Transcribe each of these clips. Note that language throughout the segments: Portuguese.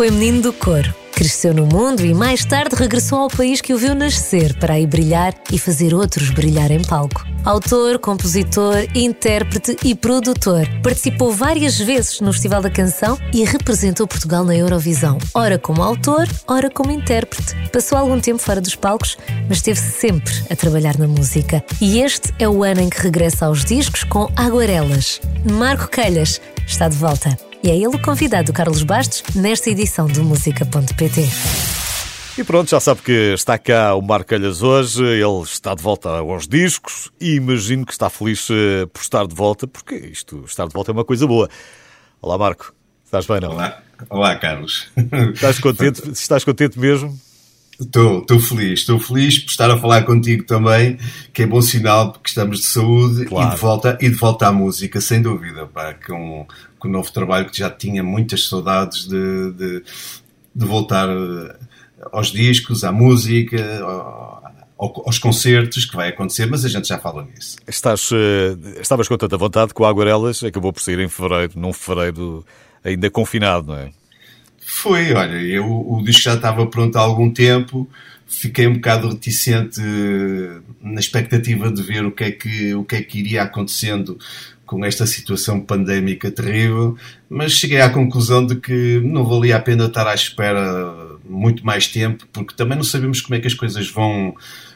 foi menino do coro. Cresceu no mundo e mais tarde regressou ao país que o viu nascer para aí brilhar e fazer outros brilhar em palco. Autor, compositor, intérprete e produtor. Participou várias vezes no Festival da Canção e representou Portugal na Eurovisão, ora como autor, ora como intérprete. Passou algum tempo fora dos palcos, mas esteve sempre a trabalhar na música. E este é o ano em que regressa aos discos com Aguarelas. Marco Calhas está de volta. E é ele o convidado do Carlos Bastos nesta edição do Música.pt. E pronto, já sabe que está cá o Marco Calhas hoje, ele está de volta aos discos e imagino que está feliz eh, por estar de volta, porque isto, estar de volta é uma coisa boa. Olá Marco, estás bem não? Olá, Olá Carlos. Estás contente, estás contente mesmo? Estou, estou feliz, estou feliz por estar a falar contigo também, que é bom sinal porque estamos de saúde claro. e, de volta, e de volta à música, sem dúvida, pá, com, com o novo trabalho que já tinha muitas saudades de, de, de voltar eh, aos discos, à música, aos concertos que vai acontecer, mas a gente já fala nisso. Estás, eh, estavas com tanta vontade que o Aguarelas acabou por sair em fevereiro, num fevereiro ainda confinado, não é? Foi, olha, eu, o disco já estava pronto há algum tempo, fiquei um bocado reticente eh, na expectativa de ver o que é que, o que, é que iria acontecendo com esta situação pandémica terrível, mas cheguei à conclusão de que não valia a pena estar à espera muito mais tempo, porque também não sabemos como é que as coisas vão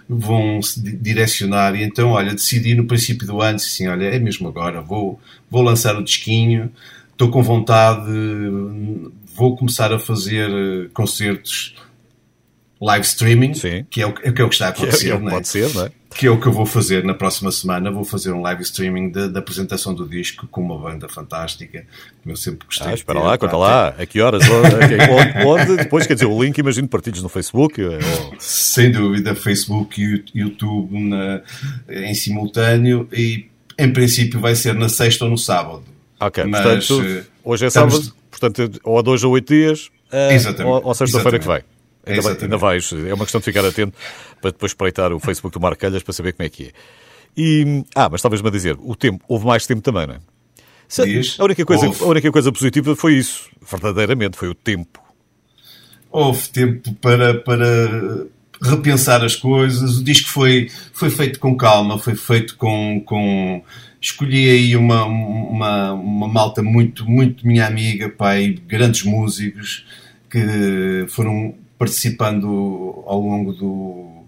vão se direcionar e então, olha, decidi no princípio do ano, assim, olha, é mesmo agora, vou, vou lançar o disquinho, estou com vontade, vou começar a fazer concertos live streaming, Sim. que é o, é, que é o que está a acontecer, que é, é, Pode ser, não é? Que é o que eu vou fazer na próxima semana. Vou fazer um live streaming da apresentação do disco com uma banda fantástica, como eu sempre gostei. Ah, espera lá, conta lá, a que horas? onde, onde? Depois, quer dizer, o link, imagino, partilhos no Facebook? Ou... Sem dúvida, Facebook e YouTube na, em simultâneo e, em princípio, vai ser na sexta ou no sábado. Ok, Mas, portanto, eh, hoje é estamos... sábado, portanto, ou a dois ou oito dias, uh, ou, ou sexta-feira que vem. Ainda, ainda vais, é uma questão de ficar atento para depois espreitar o Facebook do Marco Calhas para saber como é que é. E, ah, mas talvez-me a dizer, o tempo, houve mais tempo também, não é? Diz, a, única coisa, a única coisa positiva foi isso, verdadeiramente, foi o tempo. Houve tempo para, para repensar as coisas. O disco foi, foi feito com calma, foi feito com. com... Escolhi aí uma, uma, uma malta muito, muito minha amiga, pai, grandes músicos que foram participando ao longo do,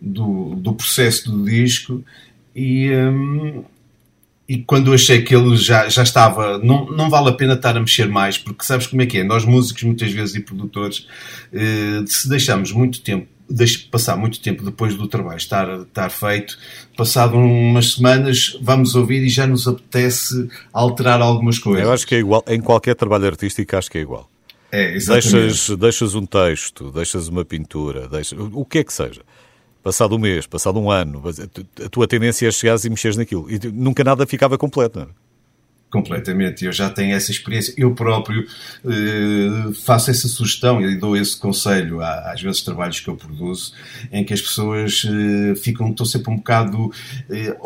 do, do processo do disco e, um, e quando achei que ele já, já estava, não, não vale a pena estar a mexer mais, porque sabes como é que é? Nós músicos muitas vezes e produtores, eh, se deixamos muito tempo deixe passar muito tempo depois do trabalho estar, estar feito, passado umas semanas, vamos ouvir e já nos apetece alterar algumas coisas. Eu acho que é igual, em qualquer trabalho artístico acho que é igual. É, deixas, deixas um texto, deixas uma pintura, deixas, o que é que seja. Passado um mês, passado um ano, a tua tendência é chegares e mexeres naquilo. E nunca nada ficava completo, não é? Completamente, eu já tenho essa experiência. Eu próprio eh, faço essa sugestão e dou esse conselho às vezes trabalhos que eu produzo, em que as pessoas eh, ficam, estão sempre um bocado eh,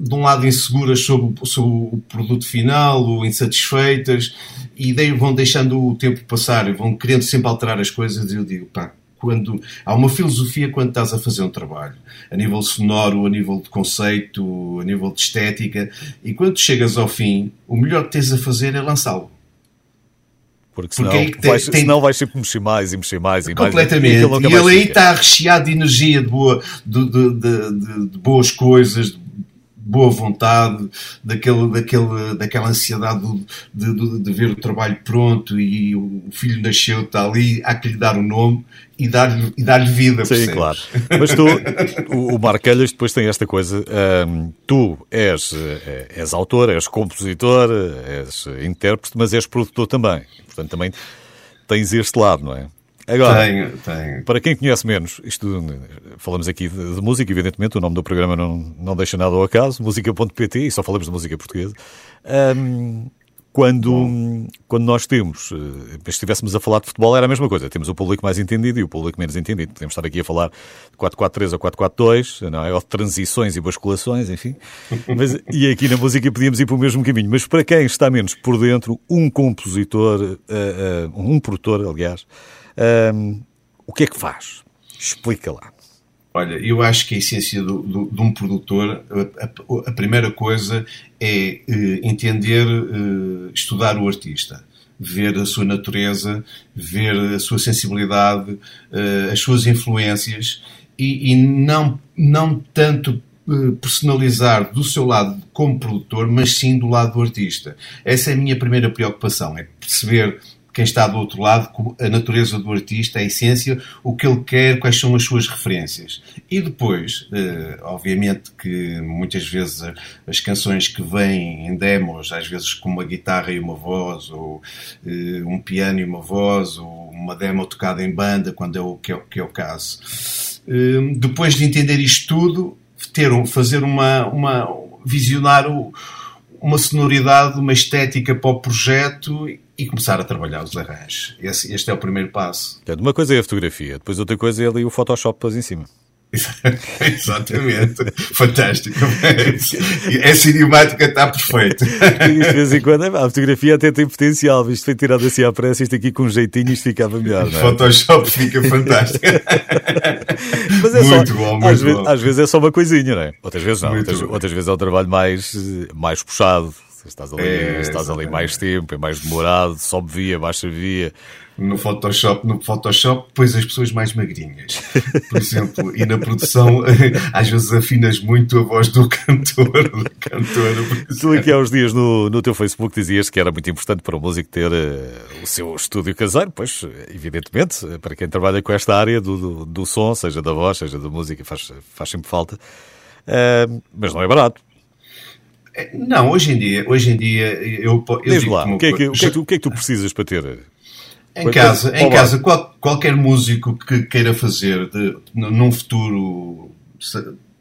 de um lado inseguras sobre, sobre o produto final, ou insatisfeitas, e daí vão deixando o tempo passar e vão querendo sempre alterar as coisas. E eu digo, pá, quando há uma filosofia quando estás a fazer um trabalho, a nível sonoro, a nível de conceito, a nível de estética, e quando chegas ao fim, o melhor que tens a fazer é lançá-lo. Porque senão, Porque é vais, tem... senão vais sempre mexer mais e mexer mais e mais. Completamente. E, e ele aí está recheado de energia, de, boa, de, de, de, de boas coisas, de boa vontade, daquele, daquele, daquela ansiedade de, de, de, ver o trabalho pronto e o filho nasceu, está ali, há que lhe dar o um nome e dar-lhe dar vida. Sim, percebes? claro. Mas tu, o, o Marquelhas depois tem esta coisa, hum, tu és, eh, és autor, és compositor, és intérprete, mas és produtor também. Portanto, também tens este lado, não é? Agora, tenho, tenho. para quem conhece menos, isto falamos aqui de, de, música, evidentemente, o nome do programa não, não deixa nada ao acaso, música.pt, e só falamos de música portuguesa. Um, quando, quando nós temos, eh, se estivéssemos a falar de futebol, era a mesma coisa. Temos o público mais entendido e o público menos entendido. Podemos estar aqui a falar de 4-4-3 ou 4-4-2, não é? ou de transições e basculações, enfim. Mas, e aqui na música podíamos ir para o mesmo caminho. Mas para quem está menos por dentro, um compositor, uh, uh, um produtor, aliás, uh, o que é que faz? Explica lá. Olha, eu acho que a essência do, do, de um produtor, a, a, primeira coisa é uh, entender, uh, estudar o artista, ver a sua natureza, ver a sua sensibilidade, uh, as suas influências e, e, não, não tanto personalizar do seu lado como produtor, mas sim do lado do artista. Essa é a minha primeira preocupação, é perceber quem está do outro lado, a natureza do artista, a essência, o que ele quer, quais são as suas referências. E depois, eh, obviamente que muitas vezes as canções que vêm em demos, às vezes com uma guitarra e uma voz, ou eh, um piano e uma voz, ou uma demo tocada em banda, quando é o que é, que é o caso. Eh, depois de entender isto tudo, ter, fazer uma, uma visionar uma sonoridade, uma estética para o projeto e começar a trabalhar os arranjos. Esse, este é o primeiro passo. Uma coisa é a fotografia, depois outra coisa é ali o Photoshop depois em cima. Exatamente. Fantástico. É cinemática, está perfeito. de vez em quando a fotografia até tem potencial. Isto foi tirado assim à pressa, isto aqui com um jeitinho, isto ficava melhor. É? Photoshop fica fantástico. Mas é muito só, bom, muito às, bom. Vezes, às vezes é só uma coisinha, não é? Outras vezes não. Outras, outras, vezes é um trabalho mais, mais puxado. Estás ali, é, estás ali mais tempo, é mais demorado, sobe via, baixa via. No Photoshop, no Photoshop, pões as pessoas mais magrinhas, por exemplo, e na produção às vezes afinas muito a voz do cantor. Do cantor tu aqui há uns dias no, no teu Facebook dizias que era muito importante para o músico ter uh, o seu estúdio caseiro, pois evidentemente, para quem trabalha com esta área do, do, do som, seja da voz, seja da música, faz, faz sempre falta. Uh, mas não é barato. É, não, hoje em dia, hoje em dia eu, eu Diz lá, o que, é que, o, que é que tu, o que é que tu precisas para ter? Em casa, em casa qual, qualquer músico que queira fazer de, num futuro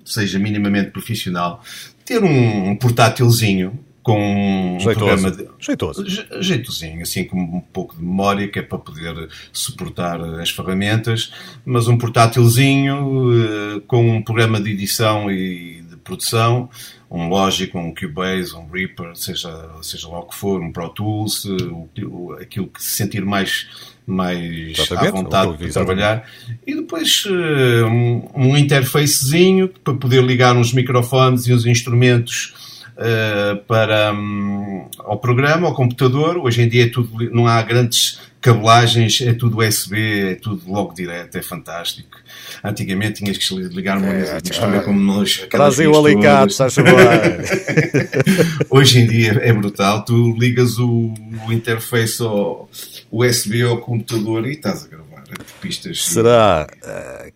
seja minimamente profissional, ter um portátilzinho com um Jeitoso. programa de, Jeitoso. jeitozinho, assim com um pouco de memória, que é para poder suportar as ferramentas, mas um portátilzinho uh, com um programa de edição e de produção um Logic, um Cubase, um Reaper, seja, seja lá o que for, um Pro Tools, o, aquilo que se sentir mais, mais à vontade de trabalhar. E depois eh, um, um interfacezinho para poder ligar uns microfones e uns instrumentos uh, para, um, ao programa, ao computador. Hoje em dia é tudo, não há grandes cabelagens, é tudo USB, é tudo logo direto, é fantástico. Antigamente tinhas que ligar uma é, tinhas que como nós. Trazem o alicate, estás Hoje em dia é brutal, tu ligas o, o interface ao USB ao computador e estás a gravar pistas. Será uh,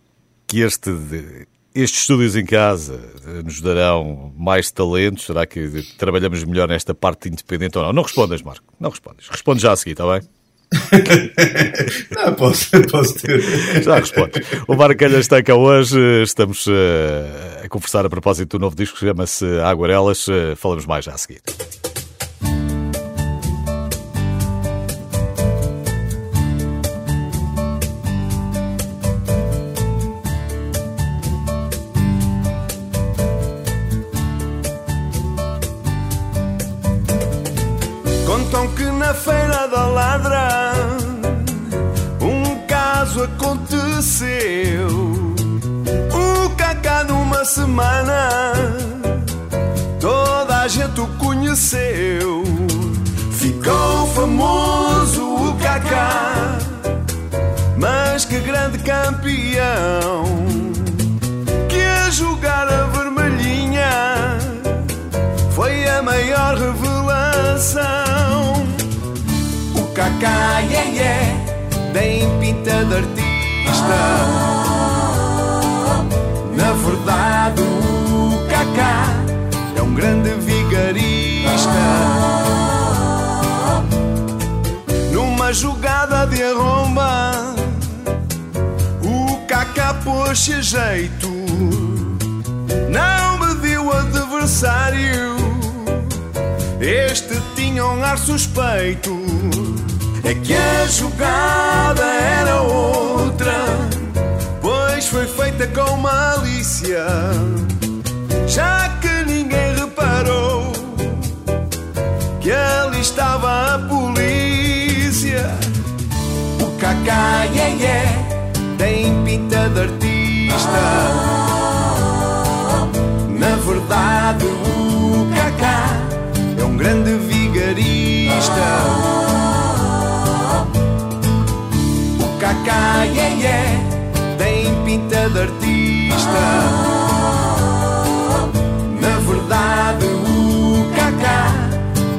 que este estes estúdios em casa eh, nos darão mais talentos? Será que trabalhamos melhor nesta parte independente ou não? Não respondas, Marco. Não respondas. Responde já a seguir, está bem? não, posso, posso ter. Já responde. O Marco Calhas está cá hoje. Estamos uh, a conversar a propósito do novo disco que chama-se Aguarelas. Uh, falamos mais já a seguir. Tem pinta de artista. Na verdade, o Kaká é um grande vigarista. Numa jogada de arromba, o Kaká pôs-se a jeito. Não mediu o adversário Este tinha um ar suspeito. É que a jogada era outra, pois foi feita com malícia. Já que ninguém reparou que ali estava a polícia. O Cacá, yeah, yeah, tem pinta de artista. Na verdade, o Cacá é um grande Cacá, yeah, yeah, tem pinta de artista. Na verdade, o Cacá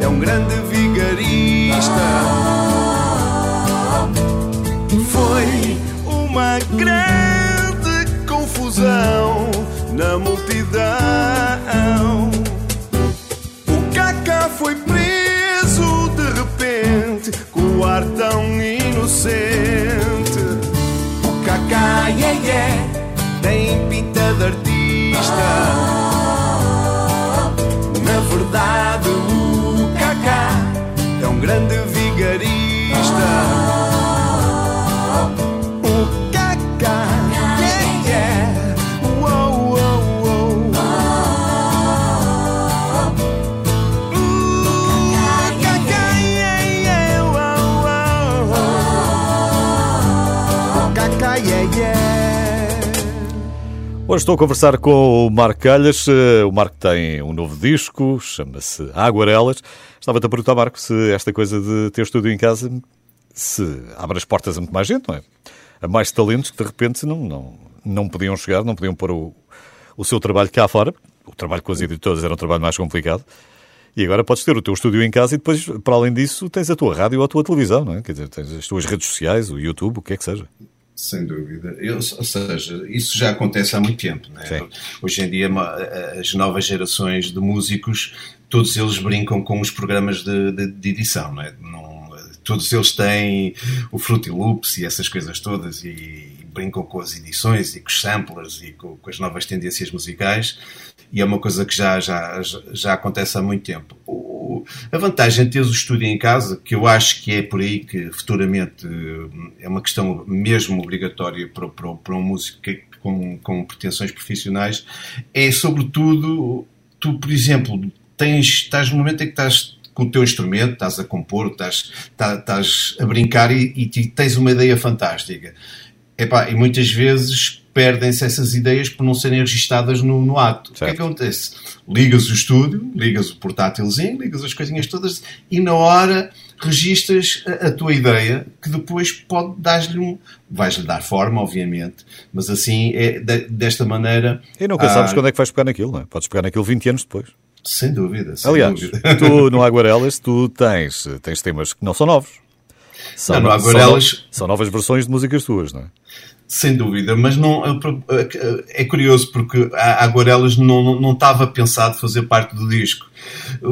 é um grande vigarista. Foi uma grande confusão na multidão. O Cacá foi preso de artista. Na verdade, o Cacá é um grande vigarista. Hoje estou a conversar com o Marco Calhas. Eh, O Marco tem um novo disco, chama-se Aguarelas. Estava-te a perguntar, Marco, se esta coisa de ter estúdio em casa se abre as portas a muito mais gente, não é? A mais talentos que de repente não, não, não podiam chegar, não podiam pôr o, o seu trabalho cá fora. O trabalho com as editoras era um trabalho mais complicado. E agora podes ter o teu estúdio em casa e depois, para além disso, tens a tua rádio ou a tua televisão, não é? Quer dizer, tens as tuas redes sociais, o YouTube, o que é que seja. Sem dúvida. Eu, ou seja, isso já acontece há muito tempo. Sim. Hoje em dia, as novas gerações de músicos, todos eles brincam com os programas de, de- de edição. Não é? Não- todos eles têm o Fruity Loops e essas coisas todas e, brincam com as edições e com os samplers e com, com as novas tendências musicais. E é uma coisa que já, já- já acontece há muito tempo. A vantagem de teres o estúdio em casa, que eu acho que é por aí que futuramente eh, é uma questão mesmo obrigatória para, para, para um músico que- com, com pretensões profissionais, é sobretudo, tu, por exemplo, tens, estás no momento em que estás com o teu instrumento, estás a compor, estás, estás, estás a brincar e, e te- tens uma ideia fantástica. Epá, e muitas vezes perdem-se essas ideias por não serem registadas no, no ato. O que é que Certo. acontece? Ligas o estúdio, ligas o portátilzinho, ligas as coisinhas todas e na hora registas a, a tua ideia que depois pode dar-lhe um. Vais-lhe dar forma, obviamente, mas assim é de- desta maneira. E nunca ah, sabes quando é que vais pegar naquilo, não é? Podes pegar naquilo 20 anos depois. Sem dúvida. Sem Aliás, dúvida. tu no Aguarelas, tu tens, tens temas que não são novos. São, Não, no são Aguarelas- no- são novas versões de músicas tuas, não é? Sem dúvida, mas não, é curioso porque a Aguarelas não, não, estava pensado fazer parte do disco. O,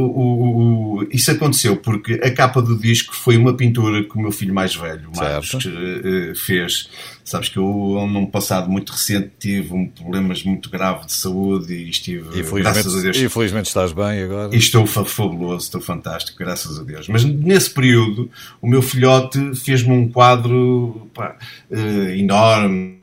o- isso aconteceu porque a capa do disco foi uma pintura que o meu filho mais velho, Marcos, Certo. eh, eh, fez. Sabes que eu, num passado muito recente, tive um problemas muito graves de saúde e estive, graças a Deus, e felizmente estás bem agora. e estou fa- fabuloso, estou fantástico, graças a Deus. Mas nesse período, o meu filhote fez-me um quadro pá, eh, enorme.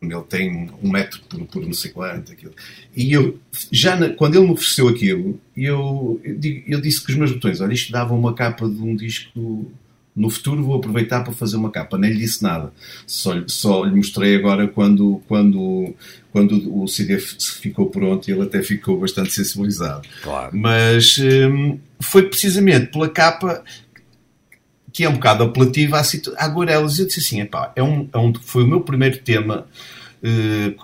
Ele tem um metro por, por não sei quanto. Aquilo. E eu, já na- quando ele me ofereceu aquilo, eu, eu, eu disse que os meus botões, olha, isto dava uma capa de um disco. No futuro vou aproveitar para fazer uma capa. Nem lhe disse nada. Só, lhe- só lhe mostrei agora quando, quando, quando o CD ficou pronto e ele até ficou bastante sensibilizado. Claro. Mas hum, foi precisamente pela capa que é um bocado apelativa à, situ- à Aguarelas. Eu disse assim: epá, é um, é um, foi o meu primeiro tema,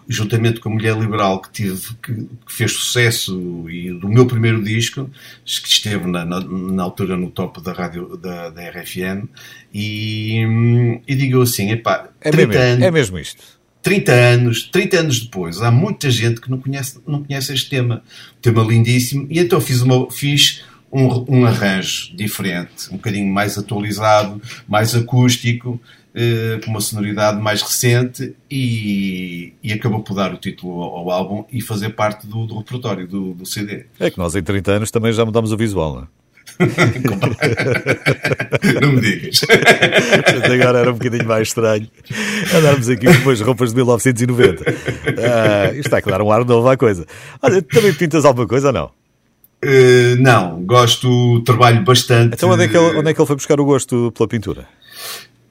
juntamente com a Mulher Liberal, que, tive, que, que fez sucesso e do meu primeiro disco, que esteve na, na, na altura no top da rádio da, da RFM. E, e digo assim: epá, É 30 mesmo, anos. é mesmo isto. 30 anos, 30 anos depois, há muita gente que não conhece, não conhece este tema. Um tema lindíssimo. E então fiz, uma, fiz um, um arranjo diferente, um bocadinho mais atualizado, mais acústico, eh, com uma sonoridade mais recente e, e acabou por dar o título ao, ao álbum e fazer parte do, do repertório do, do CD. É que nós em 30 anos também já mudamos o visual, não é? Não me digas. Agora era um bocadinho mais estranho andarmos aqui com umas roupas de 1990. Ah, isto está a dar um ar novo à coisa. Olha, também pintas alguma coisa ou não? Uh, não, gosto, trabalho bastante. Então onde é, que ele, onde é que ele foi buscar o gosto pela pintura?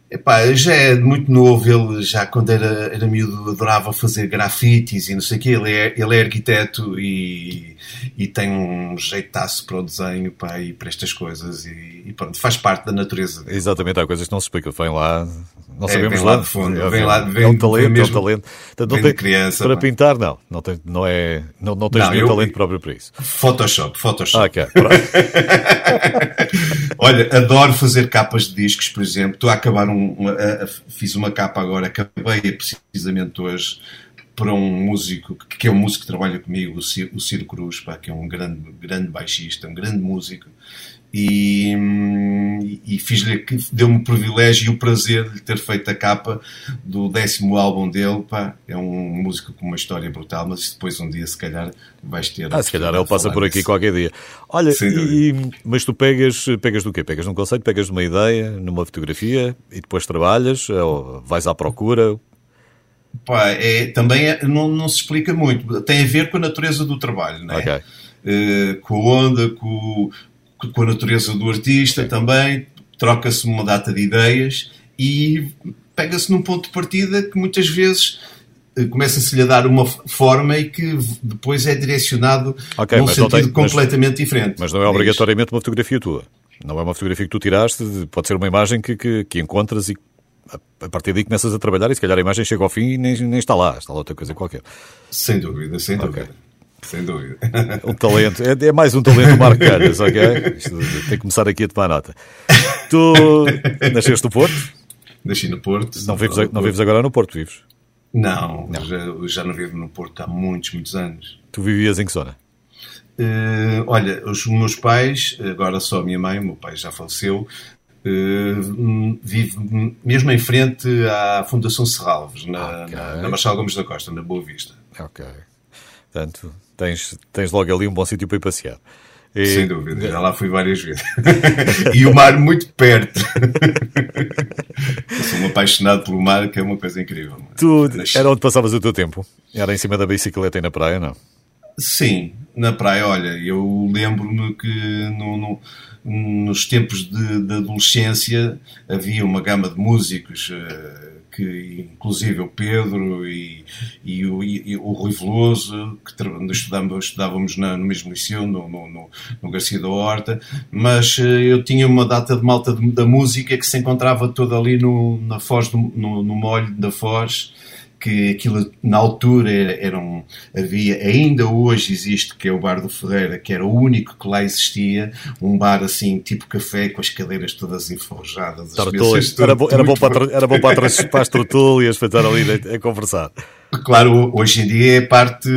Epá, já é muito novo, ele já quando era, era miúdo adorava fazer grafites e não sei o quê, ele é, ele é arquiteto e, e tem um jeitaço para o desenho pá, e para estas coisas e, e pronto, faz parte da natureza. Exatamente, há coisas que não se explicam, vem lá, não é, sabemos vem lá, lá de fundo, é, vem lá, vem, é um talento, mesmo, é um talento. Portanto, não tem, criança, para pintar, não, não, tem, não, é, não, não tens não, nenhum eu, talento próprio para isso. Photoshop, Photoshop. Ok, Olha, adoro fazer capas de discos, por exemplo, estou a acabar um, uma, a, fiz uma capa agora, acabei precisamente hoje para um músico, que é um músico que trabalha comigo, o Ciro, o Ciro Cruz, pá, que é um grande, grande baixista, um grande músico, e, e fiz-lhe, deu-me o privilégio e o prazer de ter feito a capa do décimo álbum dele, pá, é um músico com uma história brutal, mas depois um dia, se calhar, vais ter... Ah, se calhar ele passa por aqui qualquer dia. Olha, e, mas tu pegas, pegas do quê? Pegas num conceito, pegas numa ideia, numa fotografia, e depois trabalhas, ou vais à procura, Pá, é, também é, não, não, se explica muito. Tem a ver com a natureza do trabalho, não é? Okay. Uh, com a onda, com, com a natureza do artista também. Troca-se uma data de ideias e pega-se num ponto de partida que muitas vezes eh, começa-se-lhe a dar uma forma e que depois é direcionado okay, num sentido tem, completamente mas, diferente. Mas não é obrigatoriamente uma fotografia tua. Não é uma fotografia que tu tiraste, pode ser uma imagem que, que, que encontras e a partir daí começas a trabalhar e se calhar a imagem chega ao fim e nem, nem está lá, está lá outra coisa qualquer. Sem dúvida, sem okay. dúvida. Sem dúvida. Um talento, é, é mais um talento Calhas, ok? Isto, tem que começar aqui a tomar nota. Tu nasceste no Porto? Nasci no Porto. Não vives, não vives agora no Porto, vives? Não, não. Já, já não vivo no Porto há muitos, muitos anos. Tu vivias em que zona? Uh, olha, os meus pais, agora só a minha mãe, o meu pai já faleceu, Uh, vive mesmo em frente à Fundação Serralves, na, okay. na, na Marchal Gomes da Costa, na Boa Vista. Ok. Portanto, tens, tens logo ali um bom sítio para ir passear. E... Sem dúvida, já lá fui várias vezes. e o mar muito perto. sou um apaixonado pelo mar, que é uma coisa incrível. Tu, era onde passavas o teu tempo? Era em cima da bicicleta e na praia, não? Sim, na praia, olha, eu lembro-me que no, no, nos tempos de, de, adolescência havia uma gama de músicos, uh, que inclusive o Pedro e, e, o, e o, Rui Veloso, que estudávamos, estudávamos na, no mesmo liceu, no, no, no, Garcia da Horta, mas uh, eu tinha uma data de malta de, da música que se encontrava toda ali no, na Foz, do, no, no molho da Foz, que aquilo na altura era, um, havia, ainda hoje existe, que é o Bar do Ferreira, que era o único que lá existia, um bar assim, tipo café, com as cadeiras todas enforjadas. Era, bom, era, bom para, era bom para, para as tertúlias, para estar ali a, a conversar. Claro, hoje em dia é parte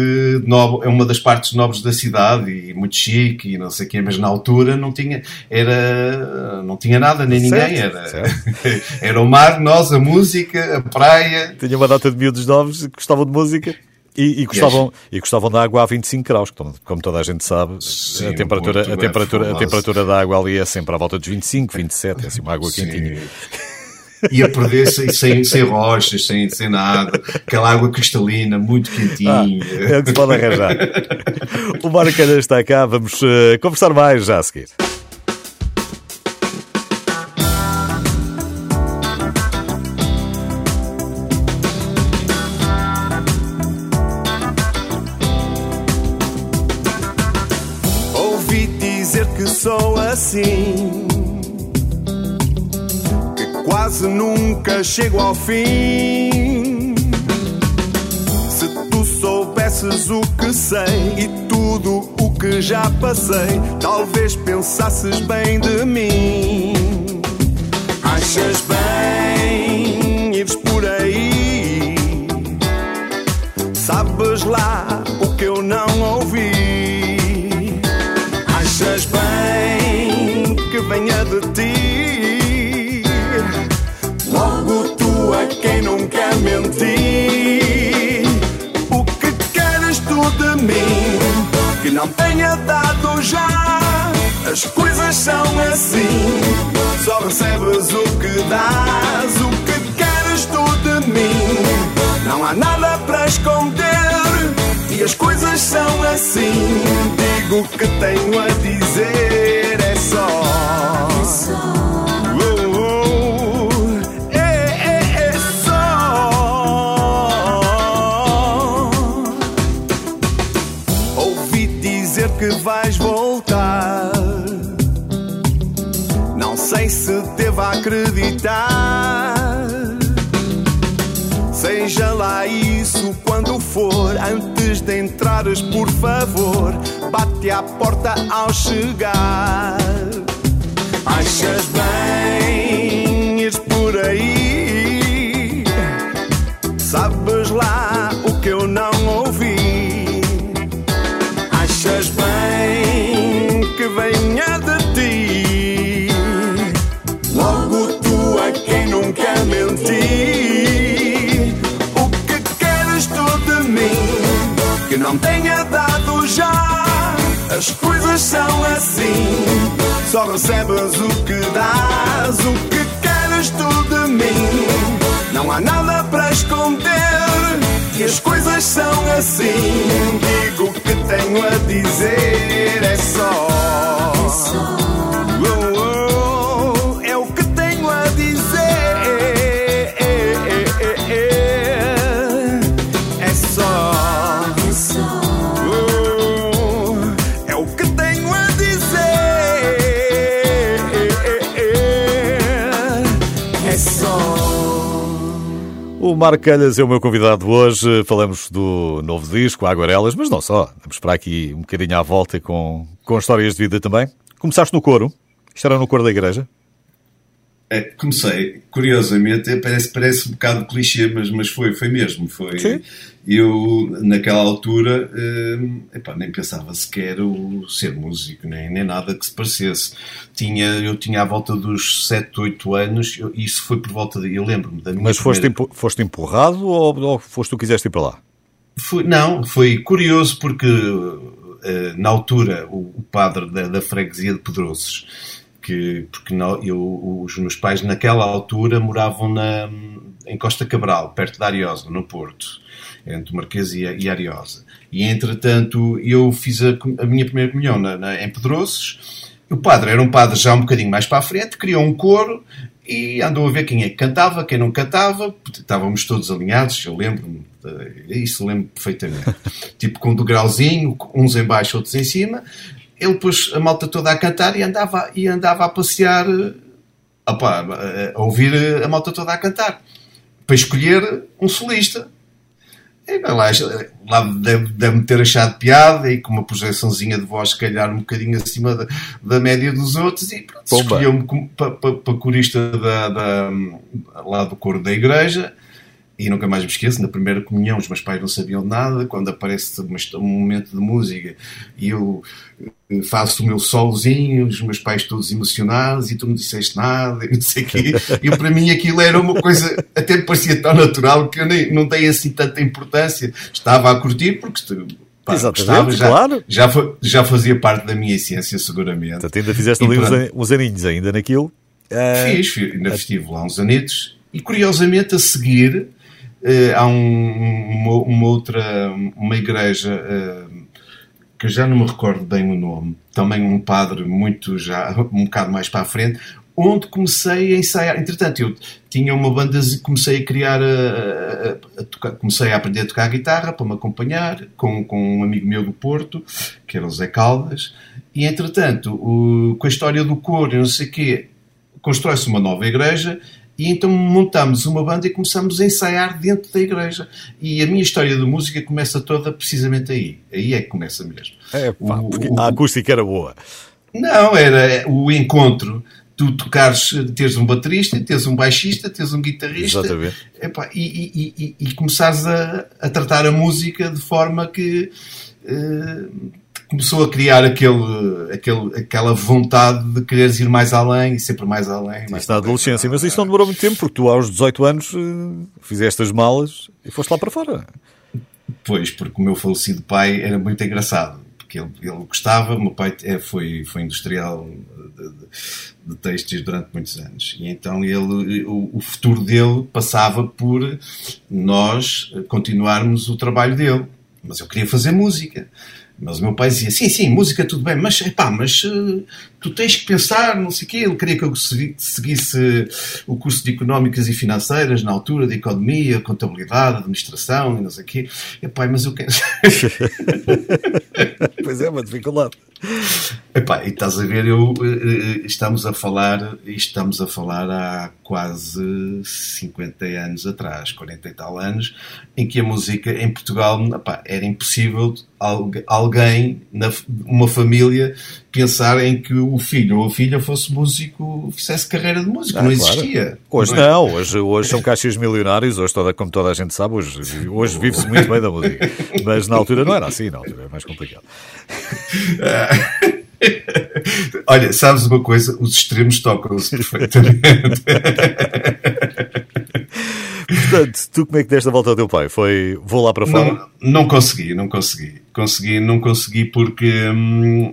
nobre, é uma das partes nobres da cidade e muito chique e não sei o quê, mas na altura não tinha, era, não tinha nada, nem certo, ninguém. Era, era o mar, nós, a música, a praia. Tinha uma data de miúdos novos que gostavam de música. E, e, gostavam, e gostavam da água a 25 graus, como, como toda a gente sabe, Sim, a, temperatura, a, temperatura, a temperatura da água ali é sempre à volta dos 25, 27, é assim uma água Sim. quentinha ia perder sem, sem, sem rochas, sem, sem nada, aquela água cristalina, muito quentinha. Ah, é o que se pode arranjar. o Maracanã está cá, vamos uh, conversar mais já a seguir. Ouvi dizer que sou assim nunca chego ao fim. Se tu soubesses o que sei e tudo o que já passei, talvez pensasses bem de mim. Achas bem ires por aí? Sabes lá mentir. O que queres tu de mim? Que não tenha dado já As coisas são assim, só recebes o que dás, o que queres tu de mim. Não há nada para esconder e as coisas são assim. Digo o que tenho a dizer, é só. Se devo acreditar. Seja lá isso quando for, antes de entrares, por favor, bate à porta ao chegar. Achas bem As coisas são assim. Só recebes o que dás. O que queres tu de mim? Não há nada para esconder que as coisas são assim. Digo o que tenho a dizer, é só. O Marco Calhas é o meu convidado hoje. Falamos do novo disco, Aguarelas, mas não só. Vamos para aqui um bocadinho à volta com, com histórias de vida também. Começaste no coro. Isto era no coro da igreja? É, comecei, curiosamente, parece, parece um bocado clichê, mas, mas foi, foi mesmo. Foi. Sim. Eu, naquela altura, hum, epá, nem pensava sequer o ser músico, nem, nem nada que se parecesse. Tinha, eu tinha à volta dos 7, 8 anos, eu, isso foi por volta de. Eu lembro-me da minha. Mas foste, primeira... foste empurrado ou, ou foste tu quiseste ir para lá? Foi, não, foi curioso porque uh, na altura o, o padre da, da freguesia de Pedroços que porque não, eu, os meus pais naquela altura moravam na, em Costa Cabral, perto da Ariosa, no Porto, entre Marquês e, e Ariosa. E entretanto eu fiz a, a minha primeira comunhão na, na, em Pedroços. O padre era um padre já um bocadinho mais para a frente, criou um coro e andou a ver quem é que cantava, quem não cantava. Estávamos todos alinhados, eu lembro-me, isso lembro perfeitamente. tipo com um degrauzinho, uns em baixo, outros em cima ele pôs a malta toda a cantar e andava, e andava a passear, opa, a ouvir a malta toda a cantar, para escolher um solista. E, lá, lá deve, deve ter achado piada e com uma projeçãozinha de voz, se calhar, um bocadinho acima da, da média dos outros, e escolheu-me para, para, para corista da, da, lá do coro da igreja. E nunca mais me esqueço, na primeira comunhão os meus pais não sabiam nada, quando aparece um momento de música e eu eh, faço o meu solozinho, os meus pais todos emocionados e tu não disseste nada e não sei o quê. E para mim aquilo era uma coisa, até me parecia tão natural que eu nem, não dei assim tanta importância. Estava a curtir porque Pá, Exatamente, já, claro. Já, já, fazia parte da minha essência, seguramente. Portanto, ainda fizeste ali uns, uns aninhos ainda naquilo? Uh... Fiz, fiz, ainda estive lá uns anitos. E curiosamente a seguir Uh, há um, uma, uma, outra, uma igreja uh, que já não me recordo bem o nome, também um padre muito já, um bocado mais para a frente, onde comecei a ensaiar. Entretanto, eu tinha uma banda, comecei a criar, a, a, a tocar, comecei a aprender a tocar guitarra para me acompanhar com, com um amigo meu do Porto, que era o Zé Caldas, e entretanto, o, com a história do coro e não sei o quê, constrói-se uma nova igreja e então montamos uma banda e começamos a ensaiar dentro da igreja. E a minha história de música começa toda precisamente aí. Aí é que começa mesmo. É, pá, o, a acústica era boa. Não, era o encontro. Tu tocares, teres um baterista, teres um baixista, teres um guitarrista. Exatamente. Epá, e, e, e, e começares a, a, tratar a música de forma que. Uh, começou a criar aquele, aquele, aquela vontade de quereres ir mais além e sempre mais além. Mais na adolescência, mas isso não demorou muito tempo, porque tu aos 18 anos eh, fizeste as malas e foste lá para fora. Pois, porque o meu falecido pai era muito engraçado. porque ele, ele gostava. O meu pai é, foi, foi industrial de, de, de textos durante muitos anos. E então ele, o, o, futuro dele passava por nós continuarmos o trabalho dele. Mas eu queria fazer música. Mas o meu pai dizia, sim, sim, música tudo bem, mas, epá, mas uh, tu tens que pensar, não sei o quê. Ele queria que eu seguisse o curso de Económicas e Financeiras, na altura, de Economia, Contabilidade, Administração e não sei o quê. Epá, mas eu quero... pois é, uma dificuldade. Epá, e estás a ver, eu, uh, estamos a falar, estamos a falar há quase 50 anos atrás, 40 e tal anos, em que a música em Portugal epá, era impossível alguém, uma família, pensar em que o filho ou a filha fosse músico, fizesse carreira de músico. Ah, não existia. Claro. Hoje não, é? não, hoje, hoje são caixas milionários, hoje toda, como toda a gente sabe, hoje, hoje vive-se muito bem da música. Mas na altura não era assim, na altura era mais complicado. Olha, sabes uma coisa? Os extremos tocam-se perfeitamente. Portanto, tu como é que deste a volta ao teu pai? Foi vou lá para fora? Não, não consegui, não consegui. Consegui, não consegui porque hum,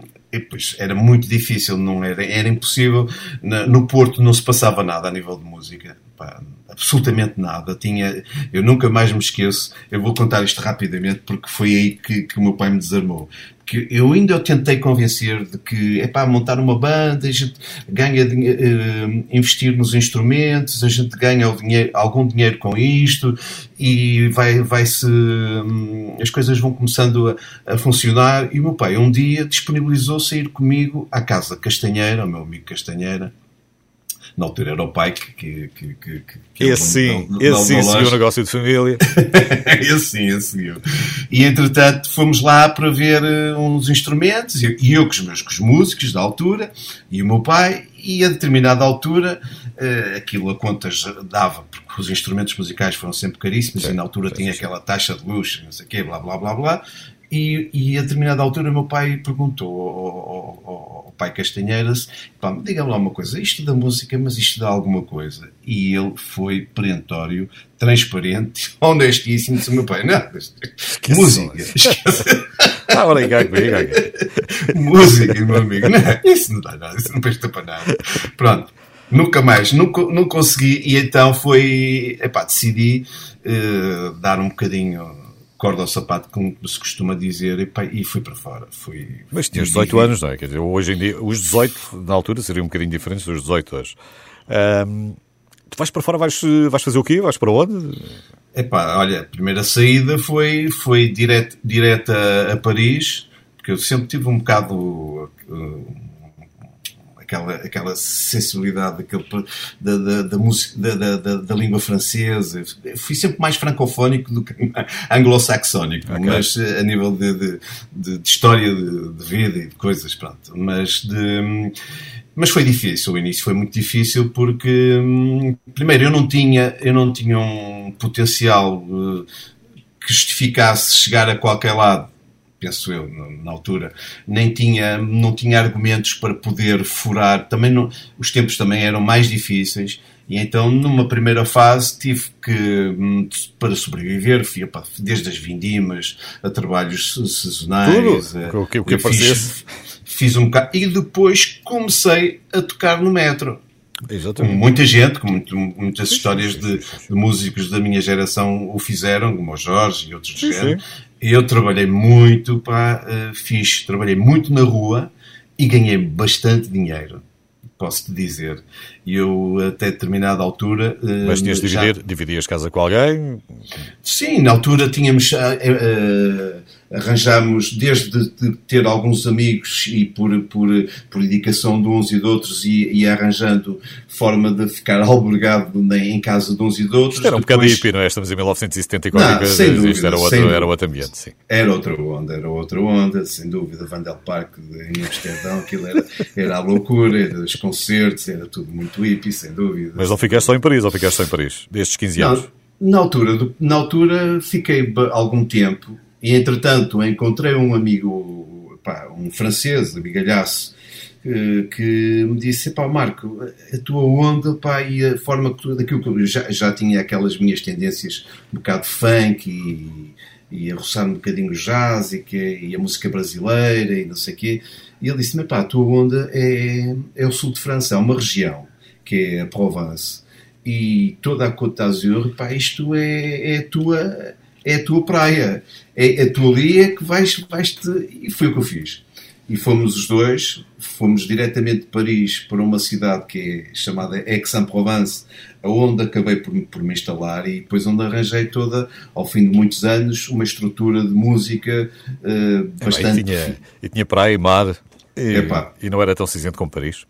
pois, era muito difícil, não era, era impossível. No Porto não se passava nada a nível de música. Pá, absolutamente nada. Tinha, eu nunca mais me esqueço. Eu vou contar isto rapidamente porque foi aí que, que o meu pai me desarmou que eu ainda tentei convencer de que é para montar uma banda, a gente ganha uh, investir nos instrumentos, a gente ganha dinheiro, algum dinheiro com isto e vai, vai se um, as coisas vão começando a, a, funcionar. E o meu pai um dia disponibilizou-se a ir comigo à casa Castanheira, ao meu amigo Castanheira, na altura era o pai que. que, que, que, que esse sim, não, esse sim seguiu o negócio de família. esse sim, esse seguiu. E entretanto fomos lá para ver uh, uns instrumentos, e eu com os meus com os músicos da altura, e o meu pai, e a determinada altura uh, aquilo a contas dava, porque os instrumentos musicais foram sempre caríssimos, sim, e na altura sim, tinha sim. aquela taxa de luxo, não sei o quê, blá blá blá blá. E, e a determinada altura meu pai perguntou ao, ao, pai Castanheiras, diga-me lá uma coisa, isto da música, mas isto dá alguma coisa. E ele foi perentório, transparente, honestíssimo, disse meu pai, não, música, esquece. Olha, cá comigo, Música, meu amigo, não, isso não dá nada, isso não presta para nada. Pronto. Nunca mais, nunca, não consegui, e então foi, epá, decidi uh, dar um bocadinho corda ao sapato, como se costuma dizer, e, pá, e fui para fora. Fui, Mas tinhas 18 anos, não é? Quer dizer, hoje em dia, os 18 na altura seriam um bocadinho diferentes dos 18 hoje. Um, tu vais para fora, vais, vais fazer o quê? Vais para onde? Epá, olha, a primeira saída foi, foi direto, direto a, a Paris, porque eu sempre tive um bocado. Uh, aquela, aquela sensibilidade daquele, da, da, da, música, da, da, da, língua francesa. Fui sempre mais francofónico do que anglo-saxónico, okay. mas eh, a nível de, de, de, de história de, de, vida e de coisas, pronto. Mas de. Mas foi difícil, o início foi muito difícil porque, hum, primeiro, eu não tinha, eu não tinha um potencial eh, que justificasse chegar a qualquer lado penso eu, na altura, nem tinha, não tinha argumentos para poder furar. Também não, os tempos também eram mais difíceis. E então, numa primeira fase, tive que, hum, para sobreviver, fui desde as vindimas a trabalhos sazonais. Tudo. O que, o que fiz, fiz um bocado. E depois comecei a tocar no metro. Exatamente. Como muita gente, como muito, muitas histórias de, de, músicos da minha geração o fizeram, como o Jorge e outros do género. Eu trabalhei muito, pá, uh, fiz, trabalhei muito na rua e ganhei bastante dinheiro, posso-te dizer. E eu, até determinada altura... Uh, Mas tinhas de dividir, já... dividias casa com alguém? Sim, na altura tínhamos... Uh, arranjámos, desde de ter alguns amigos e por, por, por indicação de uns e de outros, e, e arranjando forma de ficar albergado em casa de uns e de outros. Isto era um Depois... bocado hippie, não é? Estamos em 1974 não, sem dúvida, isto era outro, era outro ambiente, sim. Era outra onda, era outra onda, sem dúvida. Vandel Park em Amsterdão, aquilo era, era a loucura, era os concertos, era tudo muito hippie, sem dúvida. Mas não ficaste só em Paris, ou ficaste só em Paris, destes 15 anos? Não, na altura, na altura fiquei algum tempo e entretanto encontrei um amigo, pá, um francês, amigalhaço, que me disse, pá, Marco, a tua onda, pá, e a forma que tu, daquilo que eu já, já tinha aquelas minhas tendências, um bocado funk e, e a roçar um bocadinho jazz e, que, e a música brasileira e não sei o quê. E ele disse-me, pá, a tua onda é, é o sul de França, é uma região, que é a Provence. E toda a Côte d'Azur, pá, isto é, é a tua é a tua praia. É a tua ali é que vais, vais te... E foi o que eu fiz e fomos os dois, fomos diretamente de Paris para uma cidade que é chamada Aix-en-Provence, onde acabei por, por me instalar e depois onde arranjei toda, ao fim de muitos anos, uma estrutura de música uh, bastante... É, e, tinha, e tinha praia e mar, e, e, não era tão cinzento como Paris.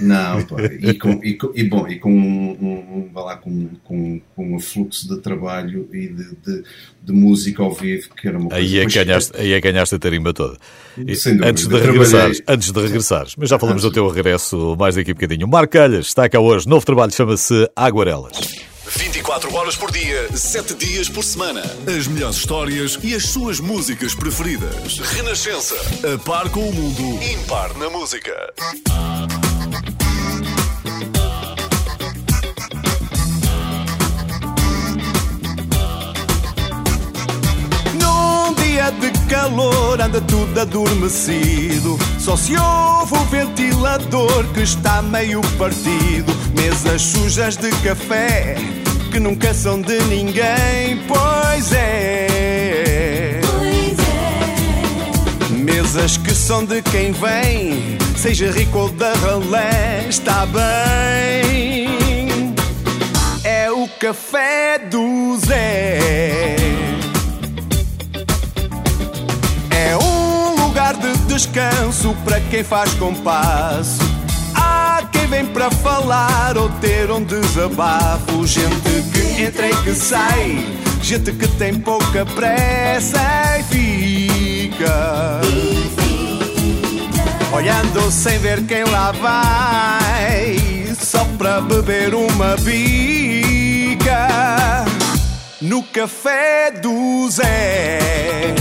Não, pá, e, com, e, com, e, bom, e com um, um, lá, com, com, com um fluxo de trabalho e de, de, de, música ao vivo que era uma coisa... Aí é, ganhaste, aí é ganhaste a tarimba toda. E, Sem dúvida, antes de regressares, antes de regressares, mas já falamos do teu regresso mais daqui a um bocadinho. Marco Calhas está cá hoje, novo trabalho chama-se Aguarelas. 24 horas por dia, 7 dias por semana. As melhores histórias e as suas músicas preferidas. Renascença. A par com o mundo. Impar na música. Dia de calor anda tudo adormecido. Só se ouve o ventilador que está meio partido. Mesas sujas de café que nunca são de ninguém, pois é. Pois é. Mesas que são de quem vem, seja rico ou da ralé, está bem. É o café do Zé. É um lugar de descanso para quem faz compasso quem vem para falar ou ter um desabafo. Gente que entra e que sai, gente que tem pouca pressa e fica. Olhando sem ver quem lá vai, só para beber uma bica. No café do Zé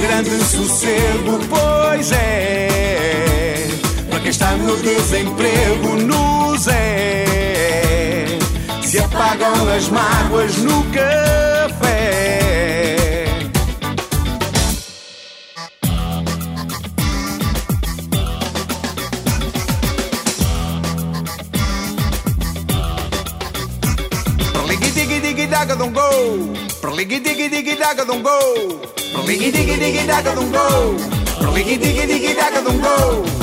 grande sossego, pois é quem está no desemprego nos é. Se apagam as mágoas no café. Perligui digi digi daga don't go. Perligui digi digi daga don't go. Perligui digi digi daga don't go. Perligui digi digi daga don't go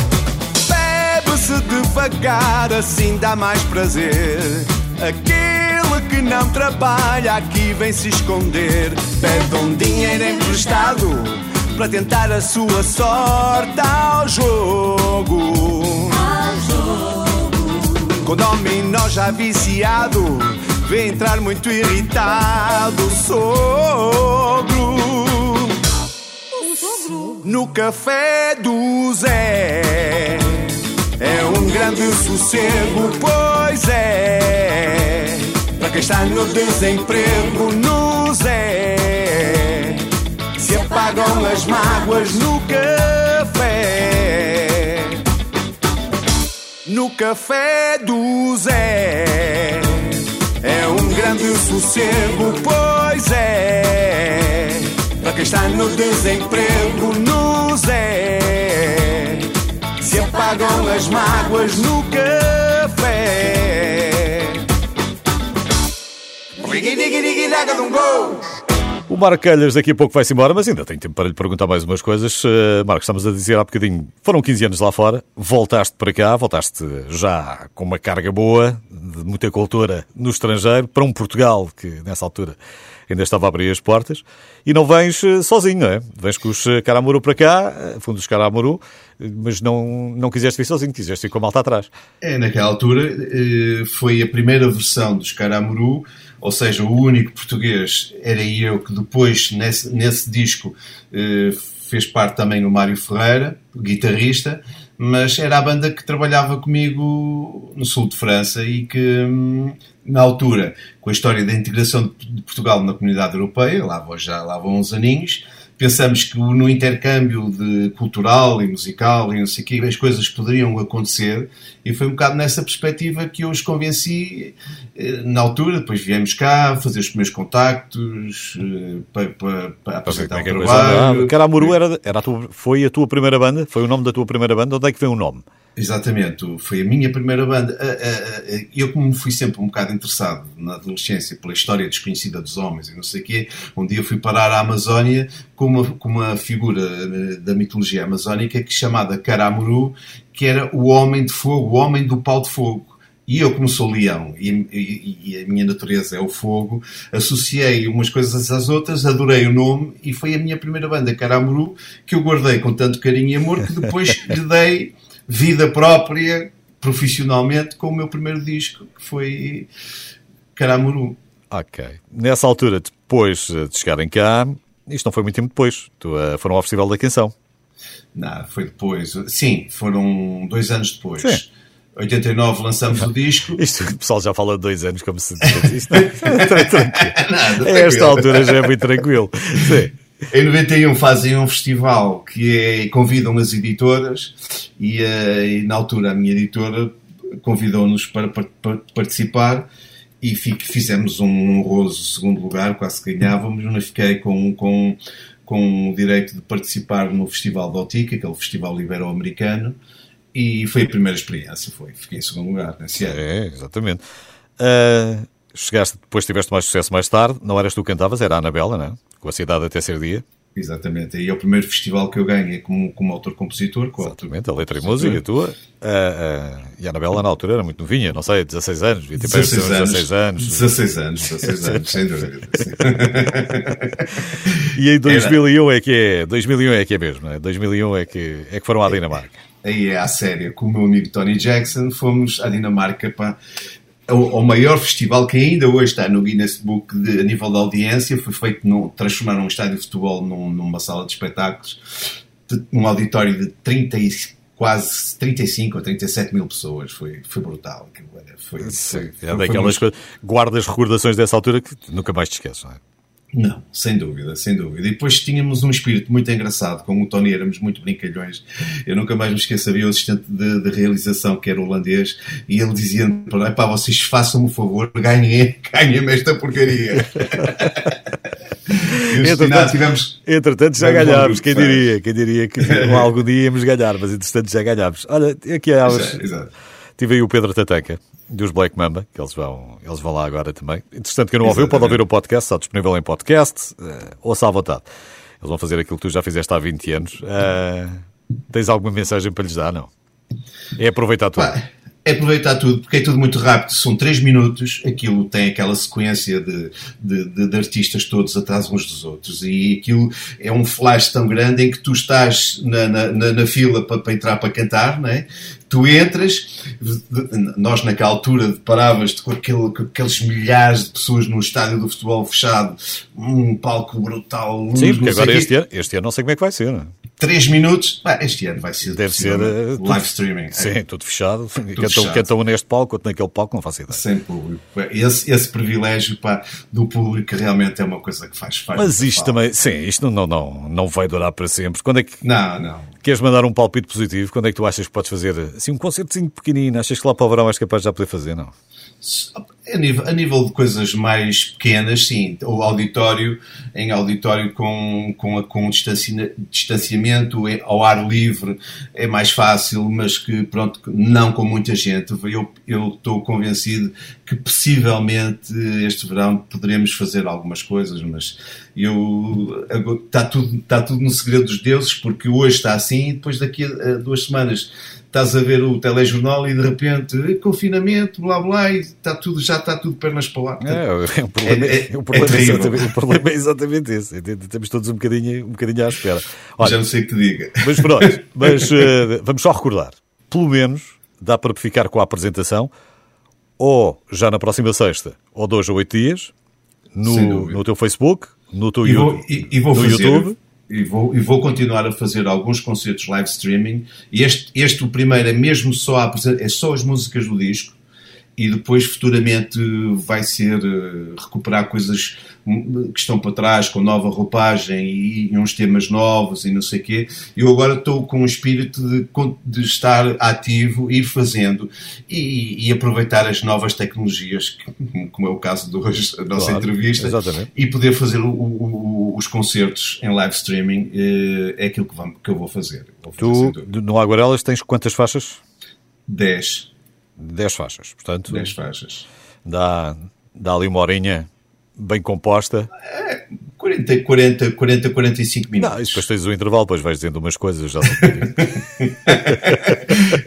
se devagar, assim dá mais prazer. Aquele que não trabalha aqui vem se esconder. Pede um dinheiro emprestado para tentar a sua sorte ao jogo. Ao jogo. Com dominó já viciado, vê entrar muito irritado o sogro. No café do Zé. É um grande sossego, pois é. Para quem está no desemprego, nos é. Se apagam as mágoas no café. No café do Zé. É um grande sossego, pois é. Para quem está no desemprego, nos é se apagam as mágoas no café. O Marco Calhas daqui a pouco vai-se embora, mas ainda tem tempo para lhe perguntar mais umas coisas. Uh, Marco, estamos a dizer há bocadinho, foram 15 anos lá fora, voltaste para cá, voltaste já com uma carga boa, de muita cultura no estrangeiro, para um Portugal que nessa altura ainda estava a abrir as portas, e não vens eh, sozinho, não é? Vens com os eh, Caramuru para cá, eh, fundo dos Caramuru, mas não, não quiseste vir sozinho, quiseste ir com a malta atrás. É, naquela altura foi a primeira versão dos Caramuru, ou seja, o único português era eu que depois, nesse, nesse disco, fez parte também o Mário Ferreira, guitarrista, mas era a banda que trabalhava comigo no sul de França e que hum, na altura, com a história da integração de Portugal na comunidade europeia, lá vão já lá vão uns aninhos, pensamos que no intercâmbio de cultural e musical e não sei o quê, as coisas poderiam acontecer e foi um bocado nessa perspectiva que eu os convenci eh, na altura, depois viemos cá fazer os primeiros contactos eh, para, para, para apresentar é o trabalho. Caramuru era, era a tua, foi a tua primeira banda? Foi o nome da tua primeira banda? Onde é que vem o nome? Exatamente, foi a minha primeira banda. Eu, como fui sempre um bocado interessado na adolescência pela história desconhecida dos homens e não sei o quê, um dia fui parar à Amazónia com uma, com uma figura eh, da mitologia amazónica que chamada Karamuru, que era o homem de fogo, o homem do pau de fogo. E eu, como sou leão e, e, e, a minha natureza é o fogo, associei umas coisas às outras, adorei o nome e foi a minha primeira banda, Karamuru, que eu guardei com tanto carinho e amor que depois lhe dei vida própria, profissionalmente, com o meu primeiro disco, que foi Caramuru. Ok. Nessa altura, depois de chegarem cá, isto não foi muito tempo depois, tu, uh, foram ao Festival da Canção. Não, foi depois. Sim, foram dois anos depois. Sim. 89 lançamos o disco. Isto o pessoal já fala de dois anos, como se diz. Isto é, é a esta altura já é muito tranquilo. Sim. Em 91 fazem um festival que é, convidam as editoras e, uh, e na altura a minha editora convidou-nos para, para, para, participar e fizemos um honroso segundo lugar, quase ganhávamos, mas fiquei com, com, com o direito de participar no Festival da Otica, aquele festival ibero-americano, e foi a primeira experiência, foi. Fiquei em segundo lugar nesse ano. É, exatamente. Uh, chegaste, depois tiveste mais sucesso mais tarde, não eras tu que cantavas, era a Anabela, não é? Com a cidade até ser dia. Exatamente, e é o primeiro festival que eu ganho é como, como autor-compositor. Exatamente, a letra e música tua. Uh, uh, e a Anabela na altura era muito novinha, não sei, 16 anos, 20 16 anos, 16 anos. 16 anos, 16 anos, sem dúvida. e em 2001 era... é que é, 2001 é que é mesmo, é? 2001 é que, é que foram à Dinamarca. Aí é a série, com o meu amigo Tony Jackson, fomos à Dinamarca para o, maior festival que ainda hoje está no Guinness Book de, a nível de audiência. Foi feito, no, transformaram um estádio de futebol num, numa sala de espetáculos, de, um auditório de 30 e, quase 35 ou 37 mil pessoas. Foi, foi brutal. Foi, foi, foi, é daquelas coisas. Guardas recordações dessa altura que nunca mais te esqueces, não é? Não, sem dúvida, sem dúvida. E depois tínhamos um espírito muito engraçado, com o Tony éramos muito brincalhões. Eu nunca mais me esqueço, havia o assistente de, de realização, que era holandês, e ele dizia para pá, vocês façam-me o favor, ganhem, ganhem-me esta porcaria. entretanto, tivemos, entretanto, já ganhámos, quem diria, quem diria que algum dia íamos ganhar, mas entretanto já ganhámos. Olha, aqui há uns... Tive aí o Pedro Tatanca, dos Black Mamba, que eles vão, eles vão lá agora também. Interessante que não ouviu, pode ouvir o podcast, está disponível em podcast, uh, ouça à vontade. Eles vão fazer aquilo que tu já fizeste há 20 anos. Uh, tens alguma mensagem para lhes dar? Não. É aproveitar tudo. Pá, é aproveitar tudo, porque é tudo muito rápido. São 3 minutos, aquilo tem aquela sequência de, de, de, de, artistas todos atrás uns dos outros. E aquilo é um flash tão grande em que tu estás na, na, na, na fila para, para, entrar para cantar, não é? Tu entras, nós naquela altura deparavas com, aquele, com aqueles milhares de pessoas num estádio do futebol fechado, um palco brutal. Sim, porque agora este ano, este ano não sei como é que vai ser, não é? 3 minutos. Ah, este ano vai ser Deve ser uh, live streaming. Sim, é. tudo fechado. Cantam, cantam neste palco, outro naquele palco, não faço ideia. Sem público. Esse, esse privilégio pá, do público realmente é uma coisa que faz, faz Mas isto também, sim, isto não, não, não vai durar para sempre. Quando é que. Não, não. Queres mandar um palpite positivo? Quando é que tu achas que podes fazer assim um concertozinho pequenino? Achas que lá para o verão és capaz de já poder fazer? Não? A nível, a nível de coisas mais pequenas, sim. O auditório, em auditório com, com, com distanciamento ao ar livre é mais fácil, mas que, pronto, não com muita gente. Eu estou convencido que possivelmente este verão poderemos fazer algumas coisas, mas eu, está, tudo, está tudo no segredo dos deuses, porque hoje está assim e depois daqui a duas semanas estás a ver o telejornal e de repente eh, confinamento, blá blá, e está tudo, já está tudo pernas para lá. É, é, o, problema, é, é, o, problema é exatamente, o problema é exatamente esse. Estamos todos um bocadinho, um bocadinho à espera. Olha, já não sei o que te diga. Mas pronto, mas, uh, vamos só recordar. Pelo menos dá para ficar com a apresentação ou já na próxima sexta, ou dois ou oito dias, no, no teu Facebook, no teu e vou, e, e vou no fazer, YouTube e vou, e vou continuar a fazer alguns concertos live streaming. E este, este o primeiro, é mesmo só, a, é só as músicas do disco. e depois futuramente vai ser uh, recuperar coisas que estão para trás com nova roupagem e, e uns temas novos e não sei o quê. Eu agora estou com um espírito de, de estar ativo, ir fazendo e, e, aproveitar as novas tecnologias, como é o caso de hoje, a nossa claro, entrevista, exatamente. e poder fazer o, o, os concertos em live streaming uh, é aquilo que, vamos, que eu vou fazer. Vou fazer tu, no Aguarelas, tens quantas faixas? 10. 10 faixas, portanto. 10 faixas. Dá, dá ali uma horinha bem composta. É, 40, 40, 40, 45 minutos. Não, e depois tens o intervalo, depois vais dizendo umas coisas. Já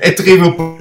é terrível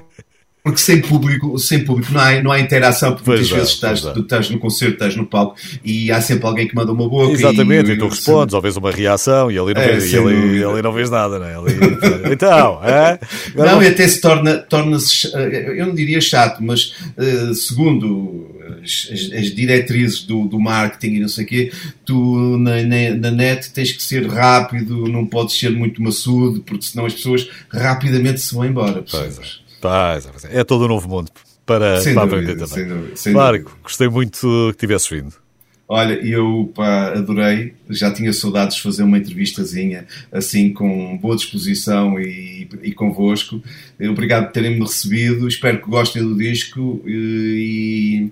porque sem público, sem público não há, não há interação, porque pois muitas vezes estás, tu estás no concerto, estás no palco e há sempre alguém que manda uma boca. Exatamente, e, e tu respondes, ou vês uma reação e ali não, é, vês, e ali, ali não vês nada, não é? Ali, então, é? Não, e até se torna, torna-se, eh, eu não diria chato, mas uh, segundo as, as, diretrizes do, do, marketing e não sei o quê, tu na, na, na, net tens que ser rápido, não podes ser muito maçudo, porque senão as pessoas rapidamente se vão embora. Pois é. É todo um novo mundo para, sem para dúvida, aprender também. Sem dúvida, sem Marco, dúvida. gostei muito que tivesses vindo. Olha, eu pá, adorei, já tinha saudades de fazer uma entrevistazinha assim com boa disposição e, e convosco. Obrigado por terem-me recebido, espero que gostem do disco e,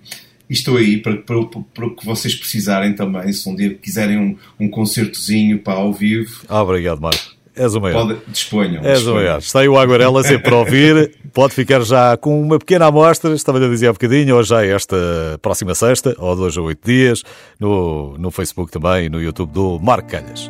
e estou aí para, para, para, o que vocês precisarem também, se um dia quiserem um, um concertozinho para ao vivo. Ah, obrigado, Marco. És o maior. Pode, disponham. És disponham. o maior. Está aí o Aguarela sempre para ouvir. Pode ficar já com uma pequena amostra, estava a dizer há bocadinho, ou já esta próxima sexta, ou dois ou oito dias, no, no Facebook também, no YouTube do Marco Calhas.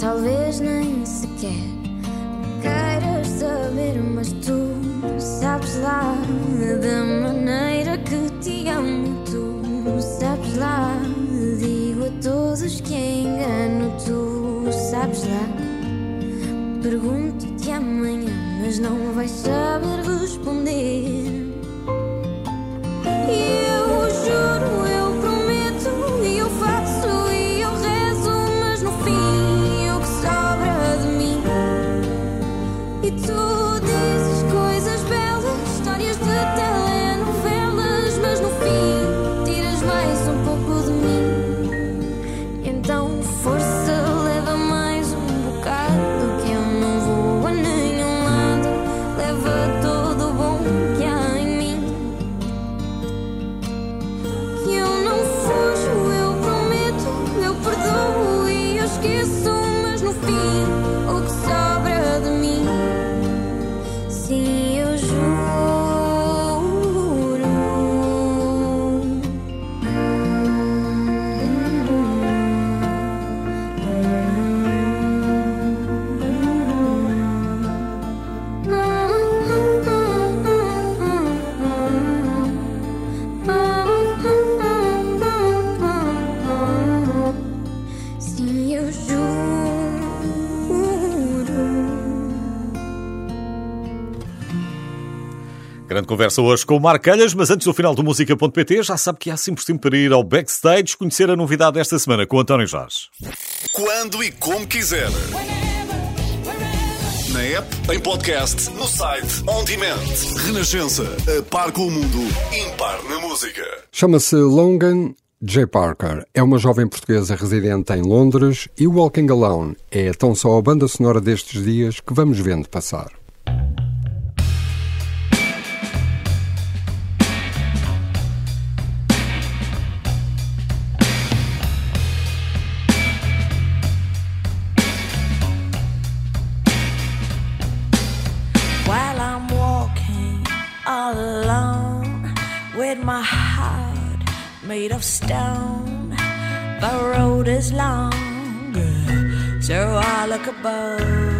Talvez nem sequer queiras saber, mas tu sabes lá da maneira que te amo, tu sabes lá. Digo a todos que engano, tu sabes lá. Pergunto-te amanhã, mas não vais saber responder. Conversa hoje com o Marco Calhas, mas antes do final do Música.pt já sabe que há sempre tempo para ir ao backstage conhecer a novidade desta semana com o António Jorge. Quando e como quiser. Na app, em podcast, no site, on demand. Renascença, a par com o mundo, impar na música. Chama-se Longan J. Parker. É uma jovem portuguesa residente em Londres e Walking Alone é tão só a banda sonora destes dias que vamos vendo passar. Made of stone. The road is long, so I look above.